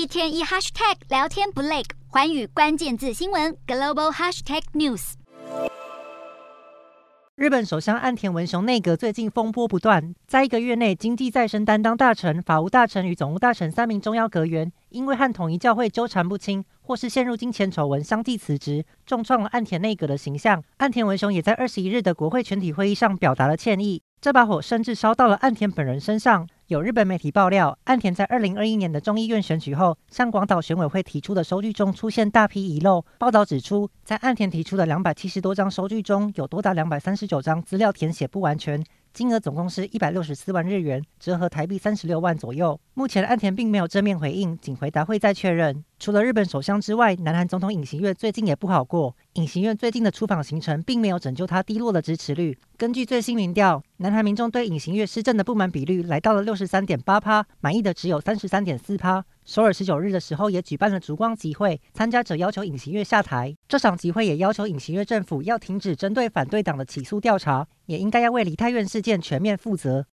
一天一 hashtag 聊天不累，环宇关键字新闻 global hashtag news。日本首相岸田文雄内阁最近风波不断，在一个月内，经济再生担当大臣、法务大臣与总务大臣三名重要阁员，因为和统一教会纠缠不清，或是陷入金钱丑闻，相继辞职，重创了岸田内阁的形象。岸田文雄也在二十一日的国会全体会议上表达了歉意。这把火甚至烧到了岸田本人身上。有日本媒体爆料，岸田在二零二一年的众议院选举后，向广岛选委会提出的收据中出现大批遗漏。报道指出，在岸田提出的两百七十多张收据中，有多达两百三十九张资料填写不完全。金额总共是一百六十四万日元，折合台币三十六万左右。目前岸田并没有正面回应，仅回答会再确认。除了日本首相之外，南韩总统尹锡悦最近也不好过。尹锡悦最近的出访行程并没有拯救他低落的支持率。根据最新民调，南韩民众对尹锡悦施政的不满比率来到了六十三点八趴，满意的只有三十三点四趴。首尔十九日的时候也举办了烛光集会，参加者要求尹锡悦下台。这场集会也要求尹锡悦政府要停止针对反对党的起诉调查，也应该要为梨泰院事件全面负责。